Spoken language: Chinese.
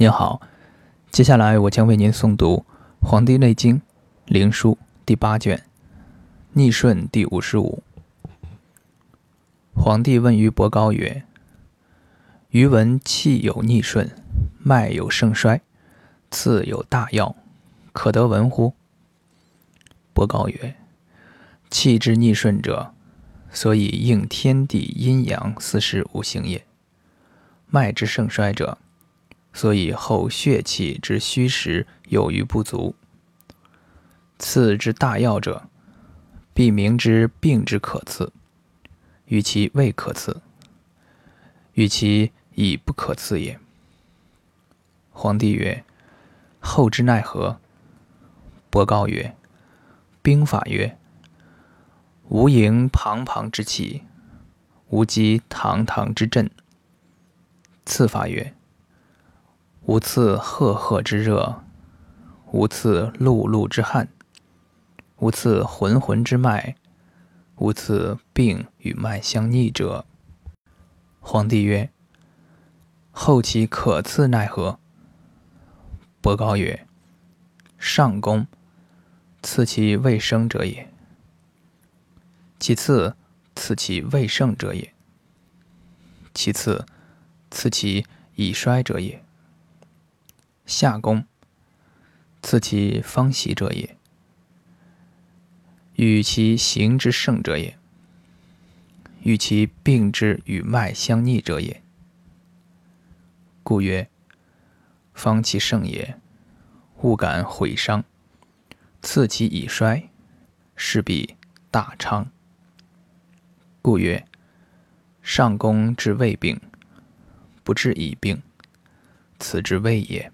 您好，接下来我将为您诵读《黄帝内经·灵枢》第八卷，逆顺第五十五。皇帝问于伯高曰：“余闻气有逆顺，脉有盛衰，次有大要，可得闻乎？”伯高曰：“气之逆顺者，所以应天地阴阳四时五行也；脉之盛衰者，”所以后血气之虚实有余不足。次之大要者，必明之病之可刺，与其未可刺，与其已不可刺也。皇帝曰：“后之奈何？”伯高曰：“兵法曰：无营庞庞之气，无积堂堂之震。次法曰：”无刺赫赫之热，无刺碌碌之汗，无刺浑浑之脉，无刺病与脉相逆者。皇帝曰：“后其可刺奈何？”伯高曰：“上公刺其未生者也；其次次其未盛者也；其次次其已衰者也。”下宫，赐其方习者也；与其行之盛者也；与其病之与脉相逆者也。故曰：方其盛也，勿敢毁伤；赐其已衰，势必大昌。故曰：上宫治未病，不治已病，此之谓也。